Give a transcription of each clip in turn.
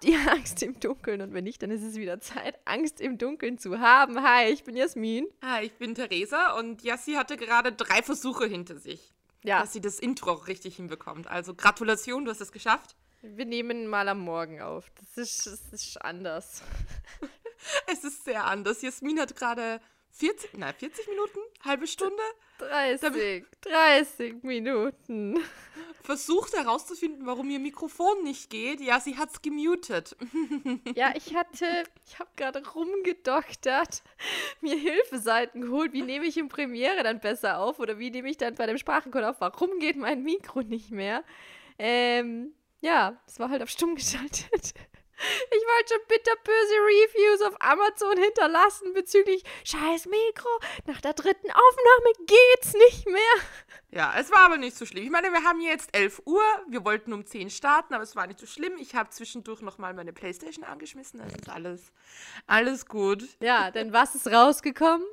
Habt ihr Angst im Dunkeln? Und wenn nicht, dann ist es wieder Zeit, Angst im Dunkeln zu haben. Hi, ich bin Jasmin. Hi, ich bin Theresa und Jassi hatte gerade drei Versuche hinter sich, Ja, dass sie das Intro richtig hinbekommt. Also Gratulation, du hast es geschafft. wir nehmen mal am Morgen auf. Das ist, das ist anders. Es ist sehr anders. Jasmin hat gerade 40, nein, 40 Minuten, halbe Stunde 30, 30 Minuten. Versucht herauszufinden, warum ihr Mikrofon nicht geht. Ja, sie hat's gemutet. Ja, ich hatte, ich habe gerade rumgedoktert, mir Hilfeseiten geholt. Wie nehme ich in Premiere dann besser auf? Oder wie nehme ich dann bei dem Sprachencode auf? Warum geht mein Mikro nicht mehr? Ähm, ja, es war halt auf stumm geschaltet. Ich wollte schon bitterböse Reviews auf Amazon hinterlassen bezüglich scheiß Mikro. Nach der dritten Aufnahme geht's nicht mehr. Ja, es war aber nicht so schlimm. Ich meine, wir haben jetzt 11 Uhr. Wir wollten um 10 starten, aber es war nicht so schlimm. Ich habe zwischendurch nochmal meine Playstation angeschmissen. Das ist alles, alles gut. Ja, denn was ist rausgekommen?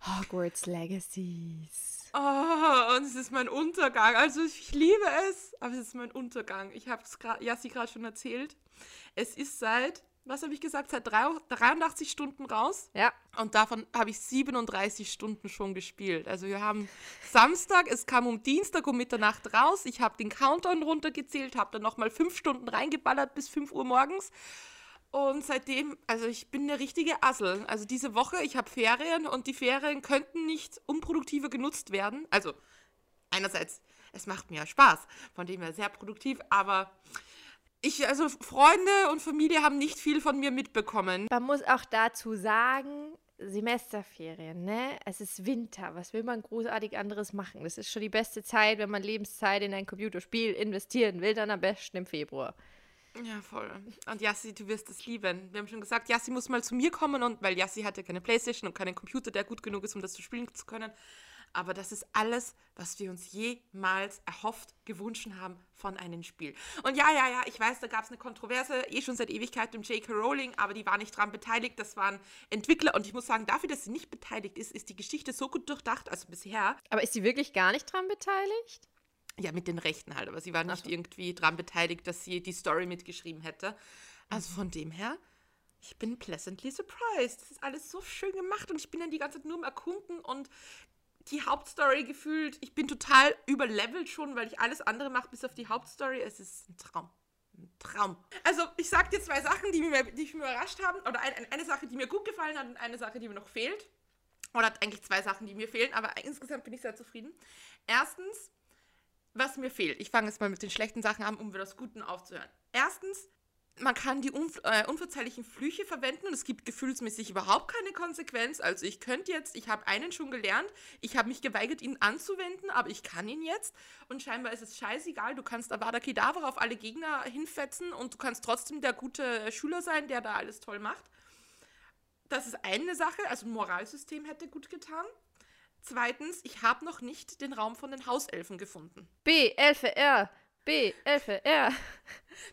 Hogwarts Legacies. Oh, und es ist mein Untergang. Also ich liebe es, aber es ist mein Untergang. Ich habe es gerade, Jassi gerade schon erzählt. Es ist seit, was habe ich gesagt, seit drei- 83 Stunden raus. Ja, Und davon habe ich 37 Stunden schon gespielt. Also wir haben Samstag, es kam um Dienstag um Mitternacht raus. Ich habe den Countdown runtergezählt, habe dann nochmal fünf Stunden reingeballert bis 5 Uhr morgens. Und seitdem, also ich bin eine richtige Assel. Also diese Woche, ich habe Ferien und die Ferien könnten nicht unproduktiver genutzt werden. Also einerseits, es macht mir Spaß, von dem her sehr produktiv, aber ich, also Freunde und Familie haben nicht viel von mir mitbekommen. Man muss auch dazu sagen, Semesterferien, ne? Es ist Winter. Was will man großartig anderes machen? Das ist schon die beste Zeit, wenn man Lebenszeit in ein Computerspiel investieren will, dann am besten im Februar. Ja, voll. Und Yassi, du wirst es lieben. Wir haben schon gesagt, Yassi muss mal zu mir kommen und weil Yassi hatte keine Playstation und keinen Computer, der gut genug ist, um das zu spielen zu können. Aber das ist alles, was wir uns jemals erhofft, gewünscht haben von einem Spiel. Und ja, ja, ja, ich weiß, da gab es eine Kontroverse, eh schon seit Ewigkeit um J.K. Rowling, aber die war nicht dran beteiligt. Das waren Entwickler und ich muss sagen, dafür, dass sie nicht beteiligt ist, ist die Geschichte so gut durchdacht, also bisher. Aber ist sie wirklich gar nicht dran beteiligt? Ja, mit den Rechten halt, aber sie war nicht so. irgendwie dran beteiligt, dass sie die Story mitgeschrieben hätte. Also von dem her, ich bin pleasantly surprised. Das ist alles so schön gemacht und ich bin dann die ganze Zeit nur am Erkunden und die Hauptstory gefühlt, ich bin total überlevelt schon, weil ich alles andere mache bis auf die Hauptstory. Es ist ein Traum. Ein Traum. Also, ich sag dir zwei Sachen, die, mir, die mich überrascht haben. Oder ein, ein- eine Sache, die mir gut gefallen hat und eine Sache, die mir noch fehlt. Oder eigentlich zwei Sachen, die mir fehlen, aber insgesamt bin ich sehr zufrieden. Erstens, was mir fehlt. Ich fange jetzt mal mit den schlechten Sachen an, um wieder das Guten aufzuhören. Erstens, man kann die unv äh, unverzeihlichen Flüche verwenden und es gibt gefühlsmäßig überhaupt keine Konsequenz. Also ich könnte jetzt, ich habe einen schon gelernt, ich habe mich geweigert, ihn anzuwenden, aber ich kann ihn jetzt und scheinbar ist es scheißegal. Du kannst Avada Kedavra auf alle Gegner hinfetzen und du kannst trotzdem der gute Schüler sein, der da alles toll macht. Das ist eine Sache, also ein Moralsystem hätte gut getan. Zweitens, ich habe noch nicht den Raum von den Hauselfen gefunden. B, LFR. B, LFR.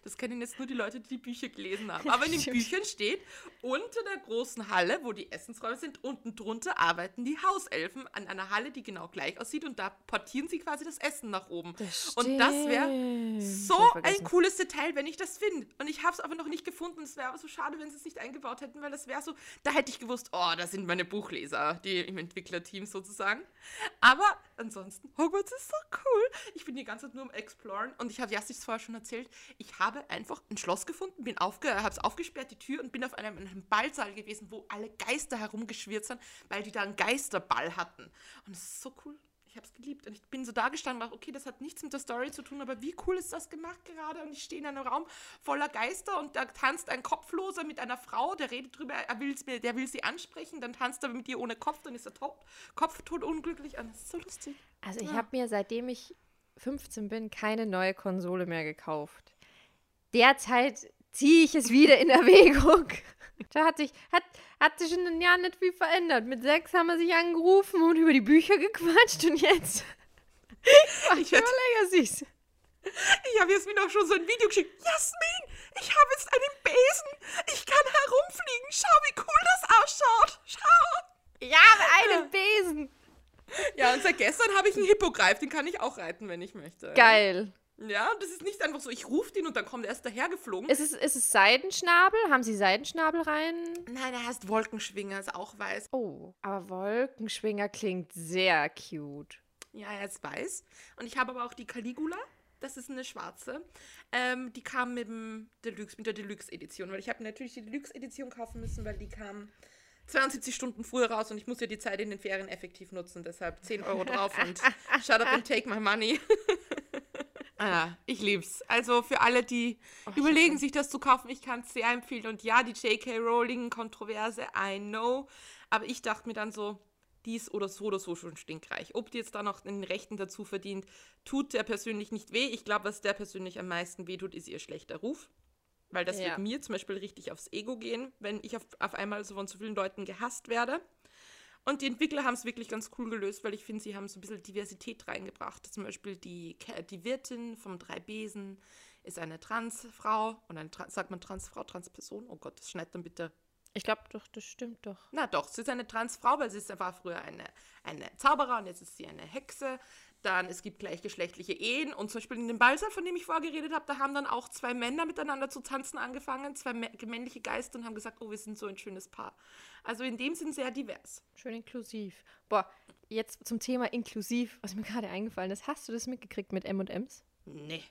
Das kennen jetzt nur die Leute, die die Bücher gelesen haben. Aber in den. Büchern steht, unter der großen Halle, wo die Essensräume sind, unten drunter arbeiten die Hauselfen an einer Halle, die genau gleich aussieht und da portieren sie quasi das Essen nach oben. und das wäre so ein cooles Detail, wenn ich das finde. Und ich habe es aber noch nicht gefunden. Es wäre aber so schade, wenn sie es nicht eingebaut hätten, weil das wäre so, da hätte ich gewusst, oh, da sind meine Buchleser, die im Entwicklerteam sozusagen. Aber ansonsten, Hogwarts ist so cool. Ich bin die ganze Zeit nur am Exploren und ich habe Jassis vorher schon erzählt, ich habe einfach ein Schloss gefunden, bin aufge habe es aufgesperrt, die Tür und bin auf einem, in einem Ballsaal gewesen, wo alle Geister herumgeschwirrt sind, weil die da einen Geisterball hatten. Und es ist so cool. Ich habe es geliebt. Und ich bin so da gestanden und dachte, okay, das hat nichts mit der Story zu tun, aber wie cool ist das gemacht gerade? Und ich stehe in einem Raum voller Geister und da tanzt ein Kopfloser mit einer Frau, der redet drüber, er will's mir, der will sie ansprechen, dann tanzt er mit ihr ohne Kopf, dann ist er top, kopftot unglücklich. Und das ist so lustig. Also ich Ja. habe mir, seitdem ich 15 bin, keine neue Konsole mehr gekauft. Derzeit ziehe ich es wieder in Erwägung. Da hat sich, hat, hat sich in den Jahren nicht viel verändert. Mit sechs haben wir sich angerufen und über die Bücher gequatscht und jetzt Ich, werd- Legacies. ich habe Jasmin auch schon so ein Video geschickt. Jasmin, ich habe jetzt einen Besen. Ich kann herumfliegen. Schau, wie cool das ausschaut. Schau. Ich habe einen Besen. Ja, und seit gestern habe ich einen Hippogreif. Den kann ich auch reiten, wenn ich möchte. Geil. Ja, das ist nicht einfach so, ich rufe den und dann kommt er erst dahergeflogen. Ist es, ist es Seidenschnabel? Haben sie Seidenschnabel rein? Nein, er heißt Wolkenschwinger, ist auch weiß. Oh, aber Wolkenschwinger klingt sehr cute. Ja, er ist weiß. Und ich habe aber auch die Caligula. Das ist eine schwarze. Ähm, die kam mit, dem Deluxe, mit der Deluxe-Edition, weil ich habe natürlich die Deluxe-Edition kaufen müssen, weil die kam 72 Stunden früher raus und ich muss ja die Zeit in den Ferien effektiv nutzen. Deshalb 10 Euro drauf und shut up and take my money. ah, ich lieb's. Also für alle, die Oh, überlegen, sich das zu kaufen, ich kann es sehr empfehlen. Und ja, die J.K. Rowling-Kontroverse, I know. Aber ich dachte mir dann so, die ist oder so oder so schon stinkreich. Ob die jetzt da noch den Rechten dazu verdient, tut der persönlich nicht weh. Ich glaube, was der persönlich am meisten wehtut, ist ihr schlechter Ruf. Weil das Ja. wird mir zum Beispiel richtig aufs Ego gehen, wenn ich auf, auf einmal so von so vielen Leuten gehasst werde. Und die Entwickler haben es wirklich ganz cool gelöst, weil ich finde, sie haben so ein bisschen Diversität reingebracht. Zum Beispiel die, die Wirtin vom Drei Besen ist eine Transfrau und eine, sagt man Transfrau, Transperson? Oh Gott, das schneidet dann bitte Ich glaube doch, das stimmt doch. na doch, sie ist eine Transfrau, weil sie ist, war früher eine, eine Zauberer und jetzt ist sie eine Hexe. Dann, es gibt gleichgeschlechtliche Ehen und zum Beispiel in dem Ballsaal, von dem ich vorher geredet habe, da haben dann auch zwei Männer miteinander zu tanzen angefangen, zwei mä- männliche Geister und haben gesagt, oh, wir sind so ein schönes Paar. Also in dem Sinn sehr divers. Schön inklusiv. Boah, jetzt zum Thema inklusiv, was mir gerade eingefallen ist. Hast du das mitgekriegt mit M&M's? Nee.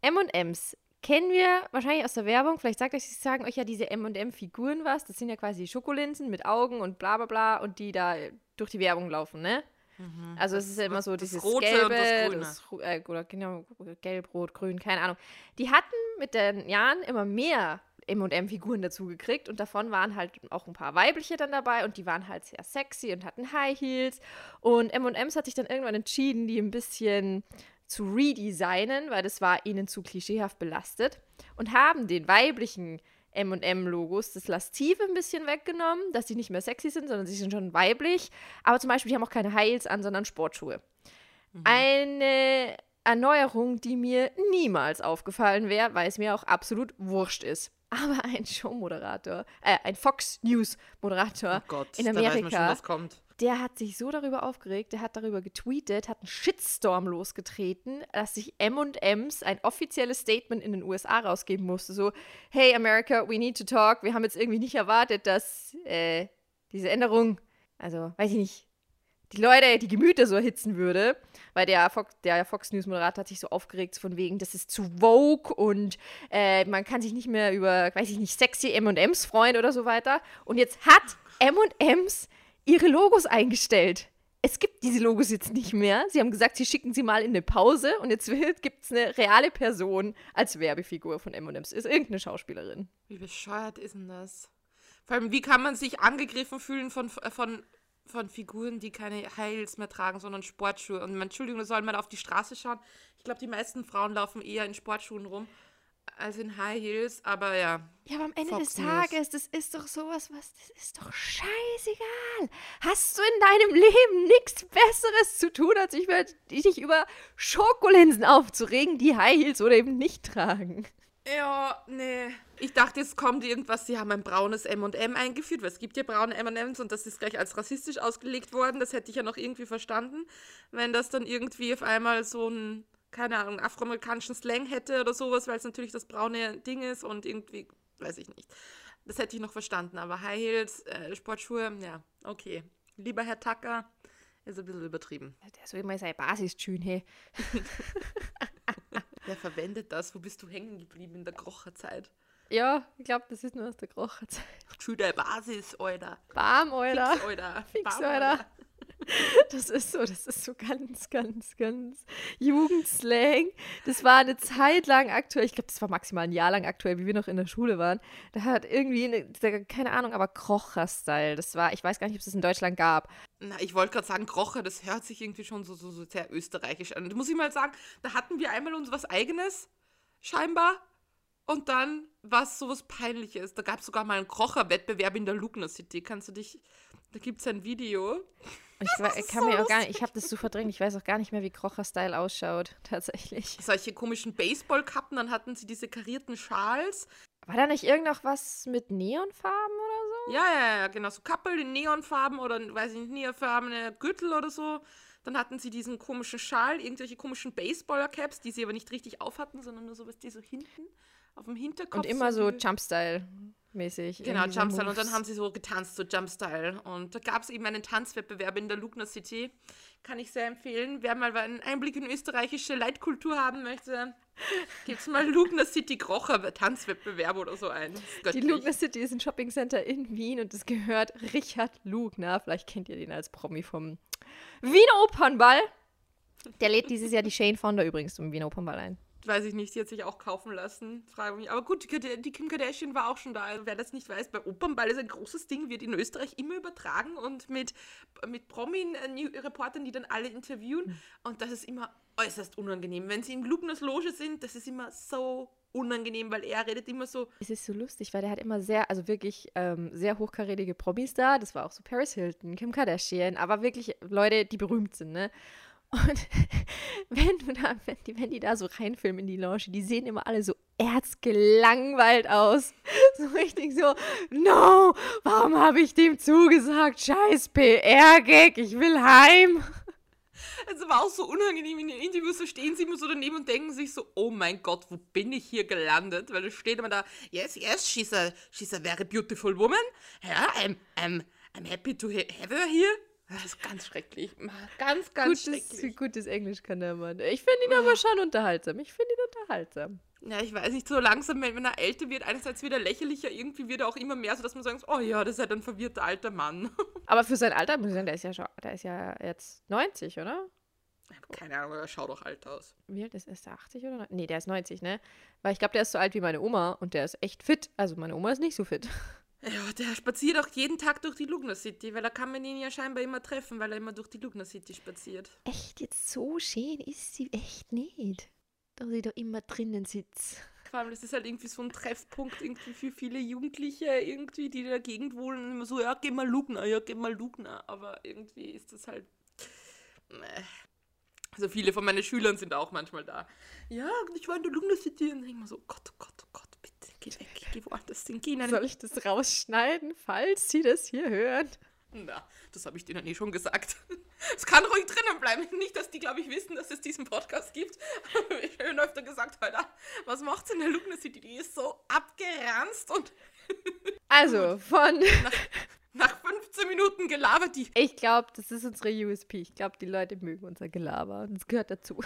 M&M's kennen wir wahrscheinlich aus der Werbung. Vielleicht sagt euch, sie sagen euch ja diese M&M-Figuren was. Das sind ja quasi Schokolinsen mit Augen und bla bla bla und die da durch die Werbung laufen, ne? Also es ist ja immer so das dieses Rote und gelbe, das Grüne. das äh, oder genau, gelb, rot, grün, keine Ahnung. Die hatten mit den Jahren immer mehr M&M-Figuren dazu gekriegt und davon waren halt auch ein paar weibliche dann dabei und die waren halt sehr sexy und hatten High Heels und M&M's hat sich dann irgendwann entschieden, die ein bisschen zu redesignen, weil das war ihnen zu klischeehaft belastet und haben den weiblichen M&M-Logos das Lastive ein bisschen weggenommen, dass sie nicht mehr sexy sind, sondern sie sind schon weiblich. Aber zum Beispiel, die haben auch keine Heils an, sondern Sportschuhe. Eine Erneuerung, die mir niemals aufgefallen wäre, weil es mir auch absolut wurscht ist. Aber ein Showmoderator, äh, ein Fox News Moderator Oh Gott, in da weiß man schon, Amerika, was kommt. Der hat sich so darüber aufgeregt, der hat darüber getweetet, hat einen Shitstorm losgetreten, dass sich M&M's ein offizielles Statement in den USA rausgeben musste. So, hey America, we need to talk. Wir haben jetzt irgendwie nicht erwartet, dass äh, diese Änderung, also weiß ich nicht, die Leute, die Gemüter so erhitzen würde, weil der Fox, der Fox News Moderator hat sich so aufgeregt von wegen, das ist zu vogue und äh, man kann sich nicht mehr über, weiß ich nicht, sexy M&M's freuen oder so weiter. Und jetzt hat M&M's ihre Logos eingestellt. Es gibt diese Logos jetzt nicht mehr. Sie haben gesagt, sie schicken sie mal in eine Pause und jetzt gibt es eine reale Person als Werbefigur von M&M's. Ist irgendeine Schauspielerin. Wie bescheuert ist denn das? Vor allem, wie kann man sich angegriffen fühlen von, von, von Figuren, die keine Heils mehr tragen, sondern Sportschuhe? Und man, Entschuldigung, soll man auf die Straße schauen. Ich glaube, die meisten Frauen laufen eher in Sportschuhen rum als in High Heels, aber ja. Ja, aber am Ende Fox des. Tages, das ist doch sowas, was, das ist doch scheißegal. Hast du in deinem Leben nichts Besseres zu tun, als dich über, dich über Schokolinsen aufzuregen, die High Heels oder eben nicht tragen? Ja, nee. Ich dachte, jetzt kommt irgendwas, sie haben ein braunes M&M eingeführt, weil es gibt ja braune M&Ms und das ist gleich als rassistisch ausgelegt worden. Das hätte ich ja noch irgendwie verstanden, wenn das dann irgendwie auf einmal so ein, keine Ahnung, afroamerikanischen Slang hätte oder sowas, weil es natürlich das braune Ding ist und irgendwie, weiß ich nicht. Das hätte ich noch verstanden, aber High Heels, äh, Sportschuhe, ja, okay. Lieber Herr Tucker, ist ein bisschen übertrieben. Der soll immer seine Basis schön, hey. Wer verwendet das? Wo bist du hängen geblieben in der Krocherzeit? Ja, ich glaube, das ist nur aus der Krocherzeit. Schüler Basis, Alter. Bam, Alter. Fix, Alter. Fix, Bam, Alter. Das ist so, das ist so ganz, ganz, ganz Jugendslang. Das war eine Zeit lang aktuell, ich glaube, das war maximal ein Jahr lang aktuell, wie wir noch in der Schule waren. Da hat irgendwie, eine, keine Ahnung, aber Krocher-Style. Das war, ich weiß gar nicht, ob es das in Deutschland gab. Na, ich wollte gerade sagen, Krocher, das hört sich irgendwie schon so, so, so sehr österreichisch an. Da muss ich mal sagen, da hatten wir einmal uns was Eigenes, scheinbar. Und dann war es sowas Peinliches. Da gab es sogar mal einen Krocher-Wettbewerb in der Lugner City. Kannst du dich, da gibt es ein Video. Ich wa- ist kann so mir auch gar nicht, lustig. ich habe das so verdrängt, ich weiß auch gar nicht mehr, wie Krocher-Style ausschaut, tatsächlich. Solche komischen Baseballkappen, dann hatten sie diese karierten Schals. War da nicht irgend noch was mit Neonfarben oder so? Ja, ja, ja, genau. So Kappel in Neonfarben oder, weiß ich nicht, neonfarbene Gürtel oder so. Dann hatten sie diesen komischen Schal, irgendwelche komischen Baseballer-Caps, die sie aber nicht richtig aufhatten, sondern nur so was, die so hinten auf dem Hinterkopf. Und immer so Jumpstyle mäßig. Genau, Jumpstyle. Und dann haben sie so getanzt, so Jumpstyle. Und da gab es eben einen Tanzwettbewerb in der Lugner City. Kann ich sehr empfehlen. Wer mal einen Einblick in österreichische Leitkultur haben möchte, gibt es mal Lugner City Krocher Tanzwettbewerb oder so ein. Die Lugner City ist ein Shoppingcenter in Wien und es gehört Richard Lugner. Vielleicht kennt ihr den als Promi vom Wiener Opernball. Der lädt dieses Jahr die Shane Fonda übrigens zum Wiener Opernball ein weiß ich nicht, die hat sich auch kaufen lassen. Frage mich. Aber gut, die Kim Kardashian war auch schon da. Also wer das nicht weiß, bei Opernball ist ein großes Ding, wird in Österreich immer übertragen und mit, mit Promi-Reportern, die dann alle interviewen. Und das ist immer äußerst unangenehm. Wenn sie in Lugners Loge sind, das ist immer so unangenehm, weil er redet immer so. Es ist so lustig, weil der hat immer sehr, also wirklich ähm, sehr hochkarätige Promis da. Das war auch so Paris Hilton, Kim Kardashian, aber wirklich Leute, die berühmt sind, ne? Und wenn, du da, wenn, die, wenn die da so reinfilmen in die Lounge, die sehen immer alle so erzgelangweilt aus. So richtig so, no, warum habe ich dem zugesagt? Scheiß PR-Gag, ich will heim. Es war auch so unangenehm in den Interviews, so stehen sie immer so daneben und denken sich so, oh mein Gott, wo bin ich hier gelandet? Weil es steht immer da, yes, yes, she's a, she's a very beautiful woman. Yeah, I'm, I'm, I'm happy to have her here. Das ist ganz schrecklich. Ganz, ganz gutes, schrecklich. Gutes Englisch kann der Mann. Ich finde ihn aber schon unterhaltsam. Ich finde ihn unterhaltsam. Ja, ich weiß nicht, so langsam, wenn er älter wird, einerseits wieder lächerlicher, irgendwie wird er auch immer mehr so, dass man sagt, oh ja, das ist halt ein verwirrter alter Mann. Aber für sein Alter, muss ich sagen, der ist ja schon, der ist ja jetzt 90, oder? Keine Ahnung, er schaut doch alt aus. Wie alt ist, ist der 80 oder? Nee, der ist 90, ne? Weil ich glaube, der ist so alt wie meine Oma und der ist echt fit. Also meine Oma ist nicht so fit. Ja, der spaziert auch jeden Tag durch die Lugner City, weil da kann man ihn ja scheinbar immer treffen, weil er immer durch die Lugner City spaziert. Echt, jetzt so schön ist sie echt nicht. Da sie da immer drinnen sitzt. Vor allem, das ist halt irgendwie so ein Treffpunkt irgendwie für viele Jugendliche, irgendwie, die in der Gegend wohnen immer so, ja, geh mal Lugner, ja, geh mal Lugner. Aber irgendwie ist das halt. Also viele von meinen Schülern sind auch manchmal da. Ja, ich war in der Lugner City und ich immer so, Gott, oh Gott, oh Gott geh weg, geh woanders hin, geh Soll ich das rausschneiden, falls sie das hier hören? Na, das habe ich denen eh schon gesagt. Es kann ruhig drinnen bleiben. Nicht, dass die, glaube ich, wissen, dass es diesen Podcast gibt. ich habe öfter gesagt, Alter, was macht's in der Lugner City? Die ist so abgeranzt und. also, von. Nach, nach 15 Minuten gelabert die. Ich glaube, das ist unsere USP. Ich glaube, die Leute mögen unser Gelaber. Und das gehört dazu.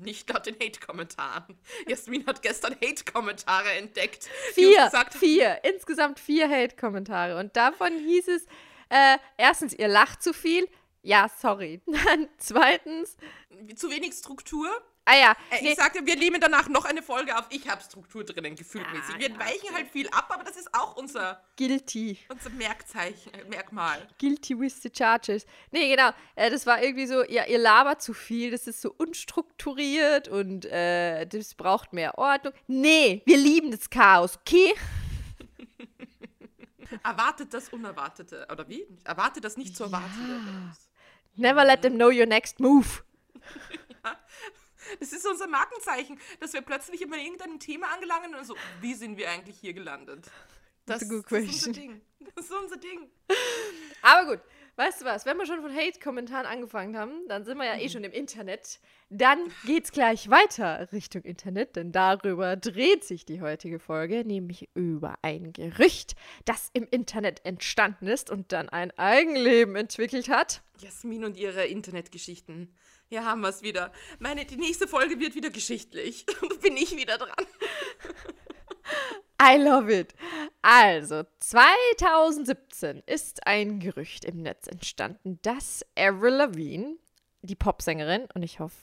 Nicht laut den Hate-Kommentaren. Jasmin hat gestern Hate-Kommentare entdeckt. Vier, gesagt, vier. Insgesamt vier Hate-Kommentare. Und davon hieß es, äh, erstens, ihr lacht zu viel. Ja, sorry. Dann zweitens. Zu wenig Struktur. Ah ja. Äh, nee. Ich sagte, wir nehmen danach noch eine Folge auf. Ich habe Struktur drinnen, gefühlmäßig. Ah, wir ja, weichen okay. halt viel ab, aber das ist auch unser Guilty. Unser Merkzeichen, äh, Merkmal. Guilty with the charges. Nee, genau. Äh, das war irgendwie so, ja, ihr labert zu viel, das ist so unstrukturiert und äh, das braucht mehr Ordnung. Nee, wir lieben das Chaos, okay? Erwartet das Unerwartete. Oder wie? Erwartet das nicht zu erwarten. Ja. Never let them know your next move. ja. Das ist unser Markenzeichen, dass wir plötzlich immer in irgendeinem Thema angelangen und so, wie sind wir eigentlich hier gelandet? Das, das ist unser Ding. Das ist unser Ding. Aber gut, weißt du was? Wenn wir schon von Hate-Kommentaren angefangen haben, dann sind wir ja eh mhm. schon im Internet. Dann geht's gleich weiter Richtung Internet, denn darüber dreht sich die heutige Folge, nämlich über ein Gerücht, das im Internet entstanden ist und dann ein Eigenleben entwickelt hat. Jasmin und ihre Internetgeschichten. Hier haben wir es wieder. Meine, die nächste Folge wird wieder geschichtlich. Bin ich wieder dran. I love it. Also, 2017 ist ein Gerücht im Netz entstanden, dass Avril Lavigne, die Popsängerin, und ich hoffe,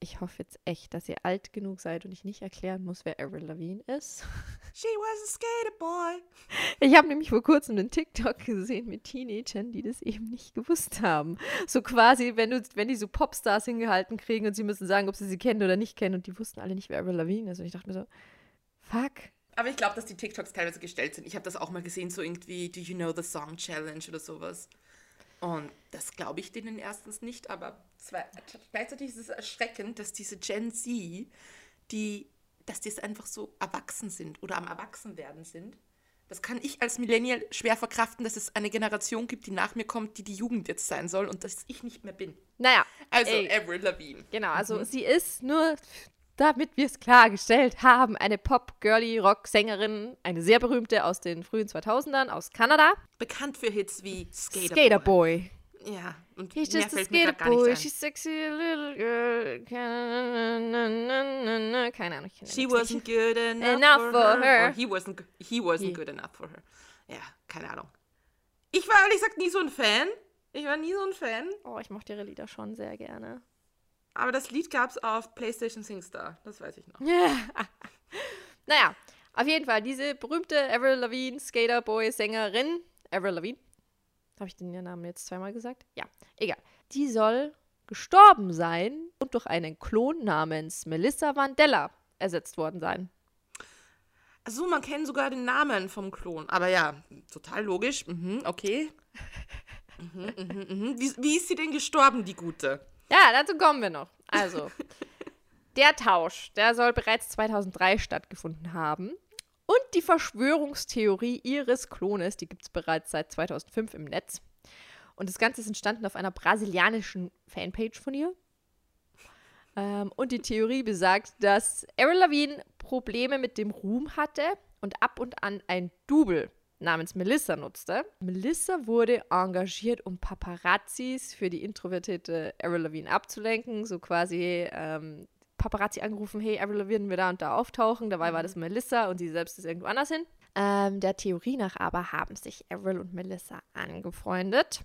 ich hoffe jetzt echt, dass ihr alt genug seid und ich nicht erklären muss, wer Avril Lavigne ist. She was a skater boy. Ich habe nämlich vor kurzem einen TikTok gesehen mit Teenagern, die das eben nicht gewusst haben. So quasi, wenn, du, wenn die so Popstars hingehalten kriegen und sie müssen sagen, ob sie sie kennen oder nicht kennen und die wussten alle nicht, wer Avril Lavigne ist. Und ich dachte mir so, fuck. Aber ich glaube, dass die TikToks teilweise gestellt sind. Ich habe das auch mal gesehen, so irgendwie Do You Know the Song Challenge oder sowas. Und das glaube ich denen erstens nicht, aber zwei, gleichzeitig ist es erschreckend, dass diese Gen Z, die, dass die einfach so erwachsen sind oder am Erwachsenwerden sind, Das kann ich als Millennial schwer verkraften, dass es eine Generation gibt, die nach mir kommt, die die Jugend jetzt sein soll und dass ich nicht mehr bin. Naja. Also ey, Avril Lavigne. Genau, also sie ist nur, damit wir es klargestellt haben, eine Pop-Girly-Rock-Sängerin, eine sehr berühmte aus den frühen 2000ern aus Kanada. Bekannt für Hits wie Skater, Skater Boy. Ja, und He's just a skater boy, she's sexy little girl. Keine Ahnung. She wasn't good enough, Enough for, her. her. Or he wasn't, he wasn't He. good enough for her. Ja, keine Ahnung. Ich war ehrlich gesagt nie so ein Fan. Ich war nie so ein Fan. Oh, ich mochte ihre Lieder schon sehr gerne. Aber das Lied gab es auf PlayStation SingStar. Das weiß ich noch. Naja, auf jeden Fall, diese berühmte Avril Lavigne, Skaterboy-Sängerin, Avril Lavigne, habe ich den Namen jetzt zweimal gesagt? Ja, egal. Die soll gestorben sein und durch einen Klon namens Melissa Vandella ersetzt worden sein. Also man kennt sogar den Namen vom Klon. Aber ja, total logisch. Mhm, okay. Mhm, mhm, mhm. Wie, wie ist sie denn gestorben, die Gute? Ja, dazu kommen wir noch. Also, der Tausch, der soll bereits 2003 stattgefunden haben. Und die Verschwörungstheorie ihres Klones, die gibt es bereits seit 2005 im Netz. Und das Ganze ist entstanden auf einer brasilianischen Fanpage von ihr. Ähm, und die Theorie besagt, dass Avril Lavigne Probleme mit dem Ruhm hatte und ab und an ein Double namens Melissa nutzte. Melissa wurde engagiert, um Paparazzis für die introvertierte Avril Lavigne abzulenken. So quasi ähm, Paparazzi angerufen, hey, Avril Lavigne will da und da auftauchen. Dabei war das Melissa und sie selbst ist irgendwo anders hin. Ähm, der Theorie nach aber haben sich Avril und Melissa angefreundet.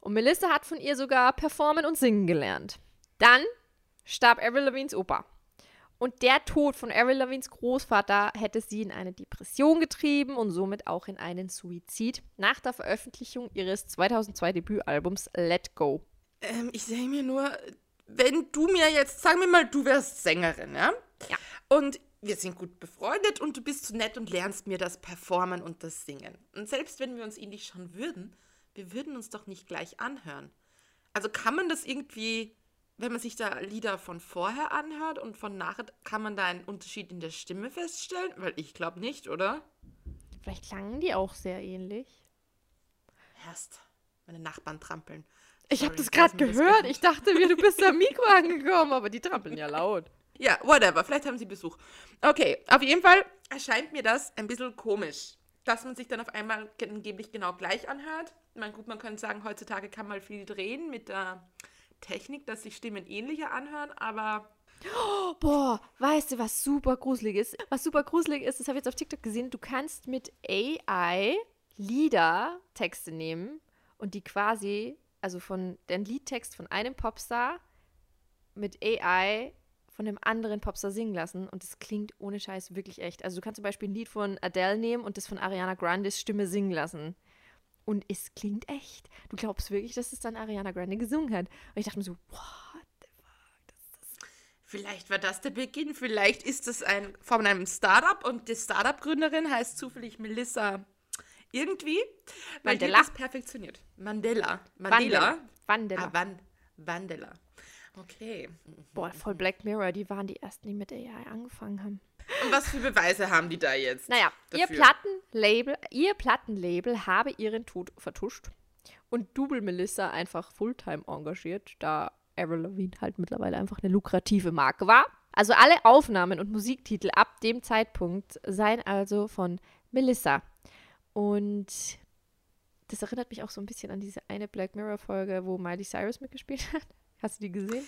Und Melissa hat von ihr sogar performen und singen gelernt. Dann starb Avril Lavignes Opa. Und der Tod von Avril Lavignes Großvater hätte sie in eine Depression getrieben und somit auch in einen Suizid nach der Veröffentlichung ihres 2002 Debütalbums Let Go. Ähm, ich sehe mir nur, wenn du mir jetzt, sagen wir mal, du wärst Sängerin, ja? Ja. Und wir sind gut befreundet und du bist so nett und lernst mir das Performen und das Singen. Und selbst wenn wir uns ähnlich schon würden, wir würden uns doch nicht gleich anhören. Also kann man das irgendwie, wenn man sich da Lieder von vorher anhört und von nachher, kann man da einen Unterschied in der Stimme feststellen? Weil ich glaube nicht, oder? Vielleicht klangen die auch sehr ähnlich. Erst meine Nachbarn trampeln. Ich habe Sorry, das gerade du das gehört. Ich dachte mir, du bist am Mikro angekommen, aber die trampeln ja laut. Ja, whatever. Vielleicht haben sie Besuch. Okay, auf jeden Fall erscheint mir das ein bisschen komisch, dass man sich dann auf einmal ge- angeblich genau gleich anhört. Ich meine, gut, man könnte sagen, heutzutage kann man viel drehen mit der Technik, dass sich Stimmen ähnlicher anhören, aber Boah, weißt du, was super gruselig ist? Was super gruselig ist, das habe ich jetzt auf TikTok gesehen, du kannst mit AI Liedertexte nehmen und die quasi, also von den Liedtext von einem Popstar mit AI von einem anderen Popstar singen lassen und das klingt ohne Scheiß wirklich echt. Also du kannst zum Beispiel ein Lied von Adele nehmen und das von Ariana Grandes Stimme singen lassen. Und es klingt echt. Du glaubst wirklich, dass es dann Ariana Grande gesungen hat. Und ich dachte mir so, what the vielleicht war das der Beginn. Vielleicht ist es ein von einem Startup und die Startup-Gründerin heißt zufällig Melissa irgendwie, weil die Mandela. das perfektioniert. Mandela. Mandela. Vandela. Ah, Van Vandela. Okay. Boah, voll Black Mirror, die waren die ersten, die mit AI angefangen haben. Und was für Beweise haben die da jetzt? Naja, ihr dafür? Plattenlabel, ihr Plattenlabel habe ihren Tod vertuscht und Double Melissa einfach Fulltime engagiert, da Avril Lavigne halt mittlerweile einfach eine lukrative Marke war. Also alle Aufnahmen und Musiktitel ab dem Zeitpunkt seien also von Melissa. Und das erinnert mich auch so ein bisschen an diese eine Black Mirror Folge, wo Miley Cyrus mitgespielt hat. Hast du die gesehen?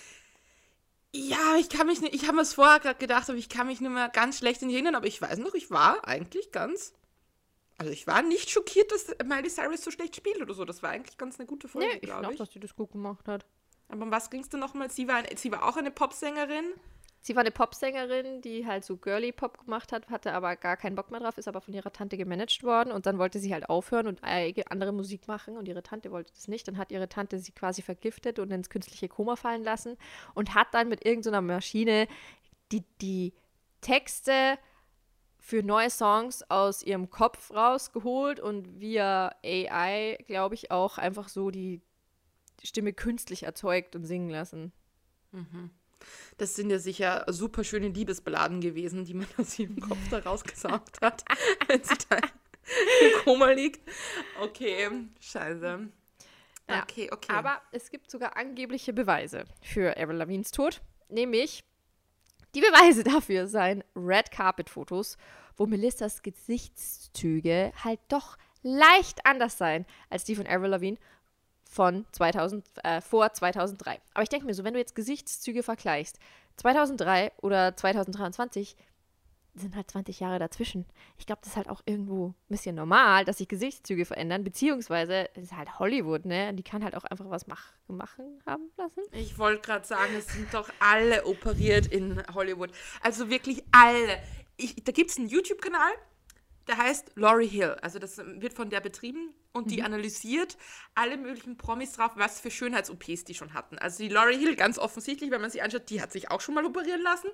Ja, ich kann mich nicht, ich habe mir es vorher gerade gedacht, aber ich kann mich nur mal ganz schlecht erinnern, aber ich weiß noch, ich war eigentlich ganz, also ich war nicht schockiert, dass Miley Cyrus so schlecht spielt oder so. Das war eigentlich ganz eine gute Folge, Nee, ich glaube glaube, ich. dass sie das gut gemacht hat. Aber um was ging es denn nochmal? Sie war, ein, sie war auch eine Popsängerin. Sie war eine Popsängerin, die halt so girly Pop gemacht hat, hatte aber gar keinen Bock mehr drauf, ist aber von ihrer Tante gemanagt worden und dann wollte sie halt aufhören und andere Musik machen und ihre Tante wollte das nicht. Dann hat ihre Tante sie quasi vergiftet und ins künstliche Koma fallen lassen und hat dann mit irgendeiner Maschine die, die Texte für neue Songs aus ihrem Kopf rausgeholt und via AI, glaube ich, auch einfach so die Stimme künstlich erzeugt und singen lassen. Das sind ja sicher super schöne Liebesballaden gewesen, die man aus ihrem Kopf da rausgesaugt hat. wenn sie da Koma liegt. Okay, scheiße. Ja, Okay, okay. Aber es gibt sogar angebliche Beweise für Avril Lavignes Tod. Nämlich, die Beweise dafür seien Red Carpet Fotos, wo Melissas Gesichtszüge halt doch leicht anders seien als die von Avril Lavigne von 2000, äh, vor 2003. Aber ich denke mir so, wenn du jetzt Gesichtszüge vergleichst, 2003 oder 2023 sind halt 20 Jahre dazwischen. Ich glaube, das ist halt auch irgendwo ein bisschen normal, dass sich Gesichtszüge verändern, beziehungsweise es ist halt Hollywood, ne? Die kann halt auch einfach was mach machen haben lassen. Ich wollte gerade sagen, es sind doch alle operiert in Hollywood. Also wirklich alle. Ich, da gibt es einen YouTube-Kanal, der heißt Laurie Hill. Also das wird von der betrieben und die analysiert alle möglichen Promis drauf, was für Schönheits-OPs die schon hatten. Also die Laurie Hill, ganz offensichtlich, wenn man sie anschaut, die hat sich auch schon mal operieren lassen.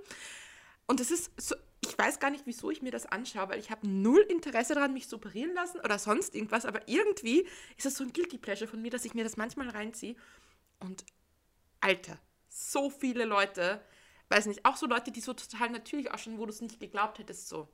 Und das ist so, ich weiß gar nicht, wieso ich mir das anschaue, weil ich habe null Interesse daran, mich zu operieren lassen oder sonst irgendwas, aber irgendwie ist das so ein Guilty Pleasure von mir, dass ich mir das manchmal reinziehe. Und Alter, so viele Leute, weiß nicht, auch so Leute, die so total natürlich ausschauen, wo du es nicht geglaubt hättest, so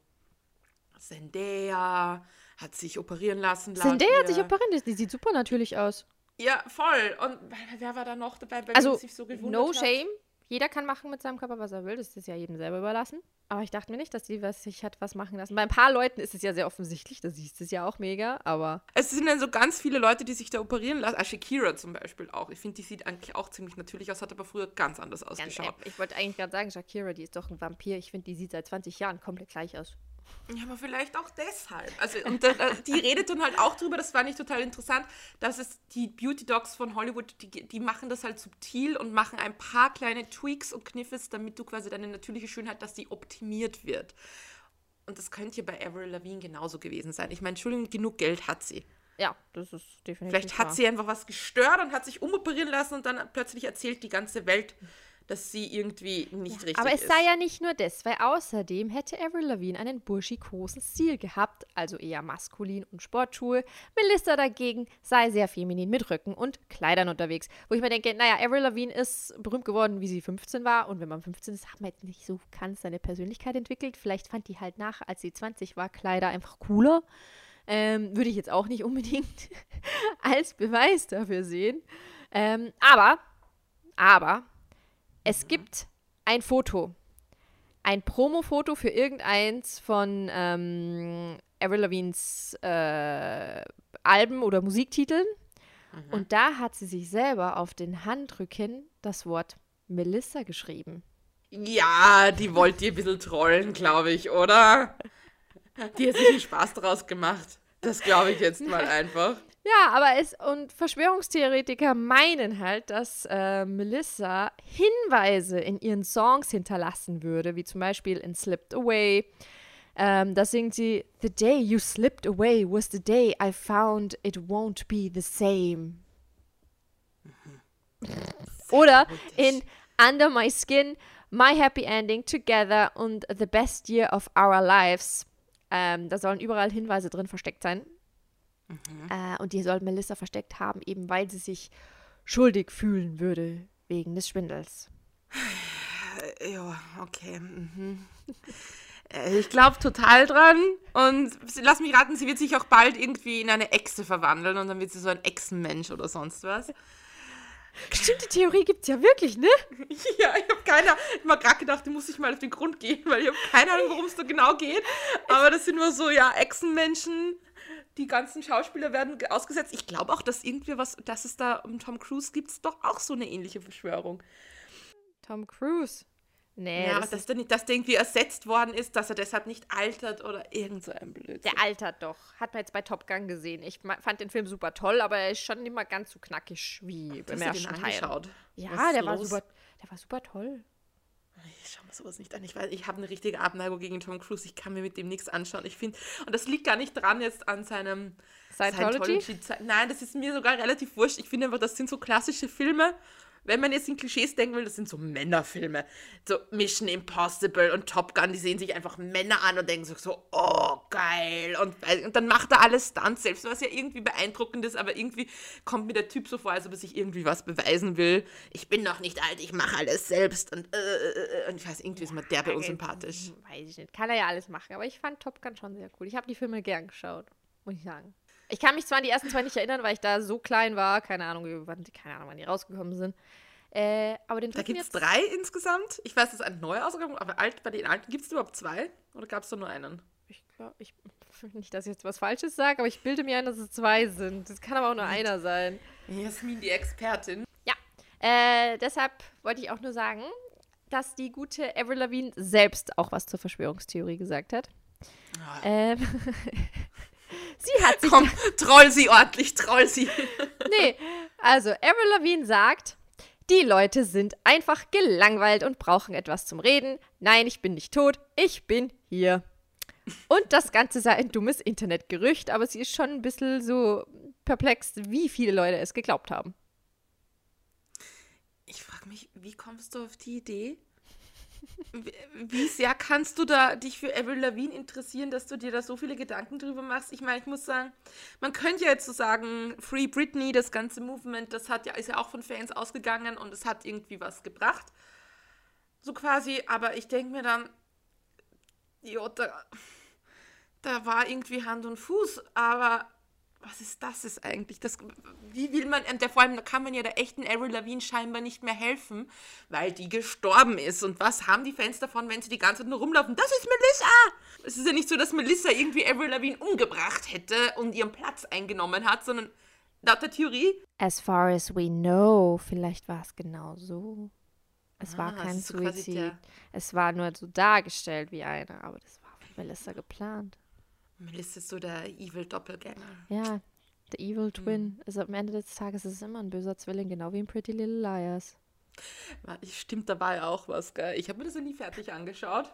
Zendaya hat sich operieren lassen. Zendaya hat sich ihr. operiert, die sieht super natürlich aus. Ja, voll. Und wer war da noch dabei, bei Also, sich so gewundert no hat? shame. Jeder kann machen mit seinem Körper, was er will. Das ist ja jedem selber überlassen. Aber ich dachte mir nicht, dass die was, sich hat was machen lassen. Bei ein paar Leuten ist es ja sehr offensichtlich. Da siehst du es ja auch mega. Aber Es sind dann so ganz viele Leute, die sich da operieren lassen. Ah, Shakira zum Beispiel auch. Ich finde, die sieht eigentlich auch ziemlich natürlich aus, hat aber früher ganz anders ganz ausgeschaut. ehrlich, ich wollte eigentlich gerade sagen, Shakira, die ist doch ein Vampir. Ich finde, die sieht seit 20 Jahren komplett gleich aus. Ja, aber vielleicht auch deshalb. Also, und da, die redet dann halt auch drüber, das fand ich total interessant, dass es die Beauty Dogs von Hollywood, die, die machen das halt subtil und machen ein paar kleine Tweaks und Kniffes, damit du quasi deine natürliche Schönheit, dass die optimiert wird. Und das könnte ja bei Avril Lavigne genauso gewesen sein. Ich meine, Entschuldigung, genug Geld hat sie. Ja, das ist definitiv Vielleicht wahr. hat sie einfach was gestört und hat sich umoperieren lassen und dann plötzlich erzählt die ganze Welt, dass sie irgendwie nicht richtig Aber es ist. sei ja nicht nur das, weil außerdem hätte Avril Lavigne einen burschikosen Stil gehabt, also eher maskulin und Sportschuhe. Melissa dagegen sei sehr feminin mit Röcken und Kleidern unterwegs. Wo ich mir denke, naja, Avril Lavigne ist berühmt geworden, wie sie 15 war. Und wenn man 15 ist, hat man jetzt nicht so ganz seine Persönlichkeit entwickelt. Vielleicht fand die halt nach, als sie 20 war, Kleider einfach cooler. Ähm, würde ich jetzt auch nicht unbedingt als Beweis dafür sehen. Ähm, aber, aber, es gibt ein Foto. Ein Promo-Foto für irgendeins von ähm, Avril Lavignes äh, Alben oder Musiktiteln. Und da hat sie sich selber auf den Handrücken das Wort Melissa geschrieben. Ja, die wollte ihr ein bisschen trollen, glaube ich, oder? Die hat sich viel Spaß daraus gemacht. Das glaube ich jetzt mal einfach. Ja, aber es und Verschwörungstheoretiker meinen halt, dass äh, Melissa Hinweise in ihren Songs hinterlassen würde, wie zum Beispiel in Slipped Away. Ähm, da singt sie: The day you slipped away was the day I found it won't be the same. Oder in Under My Skin, My Happy Ending, Together und The Best Year of Our Lives. Ähm, da sollen überall Hinweise drin versteckt sein. Äh, und die soll Melissa versteckt haben, eben weil sie sich schuldig fühlen würde wegen des Schwindels. Äh, Ja, okay. Mhm. Äh, Ich glaube total dran. Und lass mich raten, sie wird sich auch bald irgendwie in eine Echse verwandeln und dann wird sie so ein Echsenmensch oder sonst was. Stimmt, die Theorie gibt es ja wirklich, ne? Ja, ich habe keine Ahnung. Ich habe gerade gedacht, die muss ich mal auf den Grund gehen, weil ich habe keine Ahnung, worum es da genau geht. Aber das sind nur so, ja, Echsenmenschen. Die ganzen Schauspieler werden ge- ausgesetzt. Ich glaube auch, dass irgendwie was, dass es da um Tom Cruise gibt, es doch auch so eine ähnliche Verschwörung. Tom Cruise. Nee, ja, das dass, der, nicht- dass der irgendwie ersetzt worden ist, dass er deshalb nicht altert oder irgend so ein Blödsinn. der altert doch. Hat man jetzt bei Top Gun gesehen. Ich fand den Film super toll, aber er ist schon nicht mal ganz so knackig wie beim du den ersten Teil. Ja, der war, los? super, der war super toll. Ich schau mir sowas nicht an. Ich weiß, ich habe eine richtige Abneigung gegen Tom Cruise. Ich kann mir mit dem nichts anschauen. Ich finde, und das liegt gar nicht dran jetzt an seinem Scientology? Scientology- Nein, das ist mir sogar relativ wurscht. Ich finde einfach, das sind so klassische Filme. Wenn man jetzt in Klischees denken will, das sind so Männerfilme. So Mission Impossible und Top Gun, die sehen sich einfach Männer an und denken so, so oh, geil. Und, und dann macht er alles Stunts selbst, was ja irgendwie beeindruckend ist, aber irgendwie kommt mir der Typ so vor, als ob er sich irgendwie was beweisen will. Ich bin noch nicht alt, ich mache alles selbst. Und, äh, äh, äh, und ich weiß, irgendwie ist mir derbe unsympathisch. Weiß ich nicht. Kann er ja alles machen, aber ich fand Top Gun schon sehr cool. Ich habe die Filme gern geschaut. muss ich sagen. Ich kann mich zwar an die ersten zwei nicht erinnern, weil ich da so klein war. Keine Ahnung, wann, keine Ahnung, wann die rausgekommen sind. Äh, aber den Da gibt es drei insgesamt. Ich weiß, es ist ein neuer ausgegangen, aber alt, bei den alten gibt es überhaupt zwei? Oder gab es da nur einen? Ich glaube, ich. Nicht, dass ich jetzt was Falsches sage, aber ich bilde mir ein, dass es zwei sind. Das kann aber auch nur einer sein. Jasmin, die Expertin. Äh, deshalb wollte ich auch nur sagen, dass die gute Avril Lavigne selbst auch was zur Verschwörungstheorie gesagt hat. Ah, Ähm, sie hat sich. Komm, troll sie ordentlich, troll sie. Nee, also Avril Lavigne sagt, die Leute sind einfach gelangweilt und brauchen etwas zum Reden. Nein, ich bin nicht tot, ich bin hier. Und das Ganze sei ein dummes Internetgerücht, aber sie ist schon ein bisschen so perplex, wie viele Leute es geglaubt haben. Ich frage mich, wie kommst du auf die Idee? Wie, sehr kannst du da dich für Avril Lavigne interessieren, dass du dir da so viele Gedanken drüber machst? Ich meine, ich muss sagen, man könnte ja jetzt so sagen, Free Britney, das ganze Movement, das hat ja, ist ja auch von Fans ausgegangen und es hat irgendwie was gebracht. So quasi, aber ich denke mir dann, ja, da, da war irgendwie Hand und Fuß, aber was ist das ist eigentlich? Das, wie will man, und der, vor allem kann man ja der echten Avril Lavigne scheinbar nicht mehr helfen, weil die gestorben ist. Und was haben die Fans davon, wenn sie die ganze Zeit nur rumlaufen? Das ist Melissa! Es ist ja nicht so, dass Melissa irgendwie Avril Lavigne umgebracht hätte und ihren Platz eingenommen hat, sondern laut der Theorie. As far as we know, vielleicht war es genau so. Es war Ah, es kein so Suizid. Es war nur so dargestellt wie einer, aber das war von Melissa geplant. Melissa ist so der Evil Doppelgänger. Ja, the Hm. evil twin. Also am Ende des Tages ist es immer ein böser Zwilling, genau wie in Pretty Little Liars. Stimmt, da war ja auch was, gell? Ich habe mir das ja nie fertig angeschaut.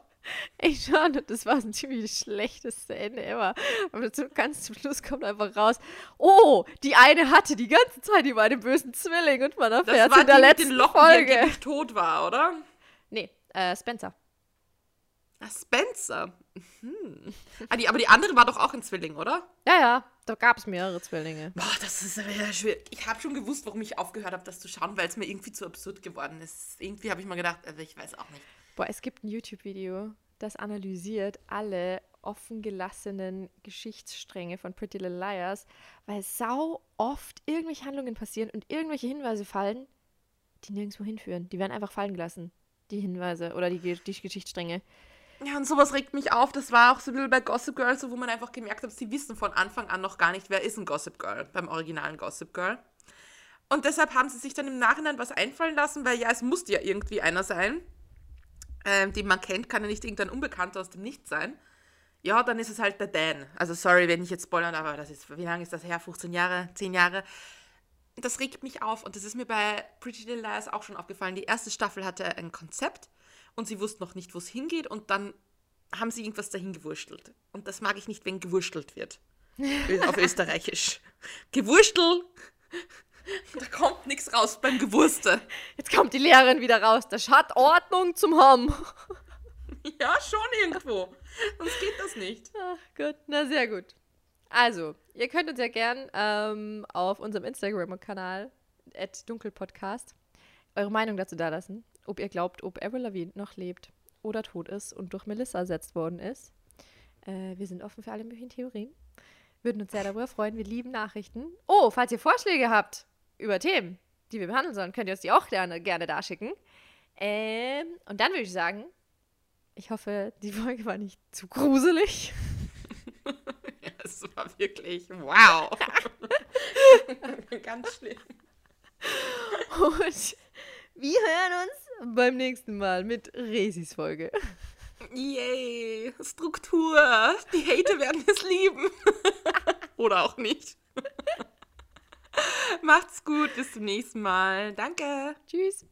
Ich schon, und das war ein ziemlich schlechteste Ende ever. Aber ganz zum Schluss kommt einfach raus, oh, die eine hatte die ganze Zeit über einen bösen Zwilling und man Das erfährt war in der die mit letzten den Locken, Folge. die tot war, oder? Nee, äh, Spencer. Ah, Spencer. Hm. Ah, die, aber die andere war doch auch ein Zwilling, oder? Ja, ja, da gab es mehrere Zwillinge. Boah, das ist aber ja schwierig. Ich habe schon gewusst, warum ich aufgehört habe, das zu schauen, weil es mir irgendwie zu absurd geworden ist. Irgendwie habe ich mir gedacht, also ich weiß auch nicht. Boah, es gibt ein YouTube-Video, das analysiert alle offen gelassenen Geschichtsstränge von Pretty Little Liars, weil sau oft irgendwelche Handlungen passieren und irgendwelche Hinweise fallen, die nirgendwo hinführen. Die werden einfach fallen gelassen, die Hinweise oder die, die Geschichtsstränge. Ja, und sowas regt mich auf. Das war auch so ein bisschen bei Gossip Girl, so wo man einfach gemerkt hat, sie wissen von Anfang an noch gar nicht, wer ist ein Gossip Girl beim originalen Gossip Girl. Und deshalb haben sie sich dann im Nachhinein was einfallen lassen, weil ja, es musste ja irgendwie einer sein, ähm, den man kennt, kann ja nicht irgendein Unbekannter aus dem Nichts sein. Ja, dann ist es halt der Dan. Also sorry, wenn ich jetzt spoilern, aber das ist, wie lange ist das her? 15 Jahre, 10 Jahre. Das regt mich auf und das ist mir bei Pretty Little Liars auch schon aufgefallen. Die erste Staffel hatte ein Konzept und sie wussten noch nicht, wo es hingeht und dann haben sie irgendwas dahin gewurstelt. Und das mag ich nicht, wenn gewurstelt wird. Auf Österreichisch. Gewurstel, da kommt nichts raus beim Gewurste. Jetzt kommt die Lehrerin wieder raus. Das hat Ordnung zum Haben. Ja, schon irgendwo. Sonst geht das nicht. Ach gut, na sehr gut. Also, ihr könnt uns ja gern ähm, auf unserem Instagram-Kanal dunkelpodcast eure Meinung dazu dalassen, ob ihr glaubt, ob Avril Lavigne noch lebt oder tot ist und durch Melissa ersetzt worden ist. Äh, wir sind offen für alle möglichen Theorien. Würden uns sehr darüber freuen. Wir lieben Nachrichten. Oh, falls ihr Vorschläge habt über Themen, die wir behandeln sollen, könnt ihr uns die auch gerne, gerne da schicken. Ähm, und dann würde ich sagen, ich hoffe, die Folge war nicht zu gruselig. Ja, es war wirklich wow. Ganz schlimm. Und wir hören uns beim nächsten Mal mit Resis Folge. Yay, Struktur. Die Hater werden es lieben. Oder auch nicht. Macht's gut, bis zum nächsten Mal. Danke. Tschüss.